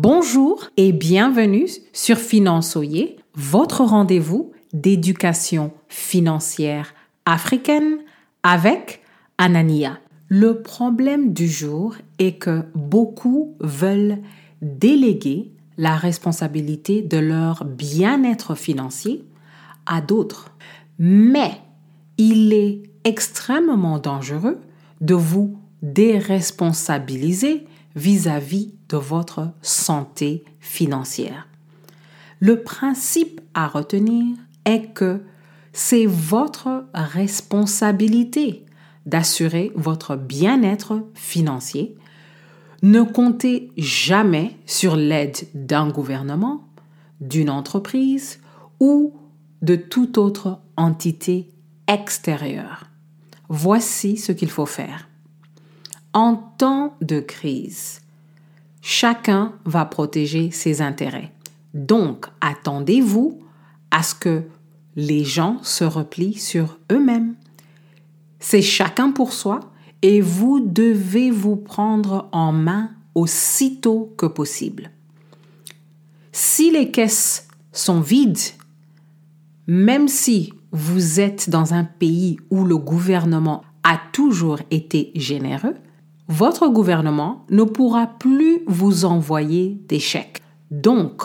Bonjour et bienvenue sur Finançoyer, votre rendez-vous d'éducation financière africaine avec Anania. Le problème du jour est que beaucoup veulent déléguer la responsabilité de leur bien-être financier à d'autres. Mais il est extrêmement dangereux de vous déresponsabiliser vis-à-vis de votre santé financière. Le principe à retenir est que c'est votre responsabilité d'assurer votre bien-être financier. Ne comptez jamais sur l'aide d'un gouvernement, d'une entreprise ou de toute autre entité extérieure. Voici ce qu'il faut faire. En temps de crise, chacun va protéger ses intérêts. Donc, attendez-vous à ce que les gens se replient sur eux-mêmes. C'est chacun pour soi et vous devez vous prendre en main aussitôt que possible. Si les caisses sont vides, même si vous êtes dans un pays où le gouvernement a toujours été généreux, votre gouvernement ne pourra plus vous envoyer des chèques. Donc,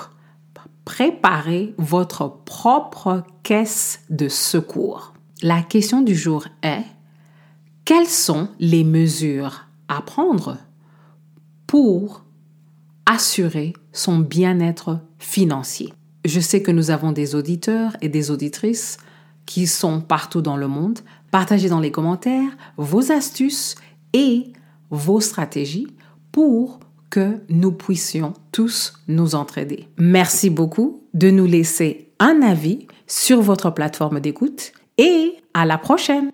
préparez votre propre caisse de secours. La question du jour est, quelles sont les mesures à prendre pour assurer son bien-être financier? Je sais que nous avons des auditeurs et des auditrices qui sont partout dans le monde. Partagez dans les commentaires vos astuces et vos stratégies pour que nous puissions tous nous entraider. Merci beaucoup de nous laisser un avis sur votre plateforme d'écoute et à la prochaine.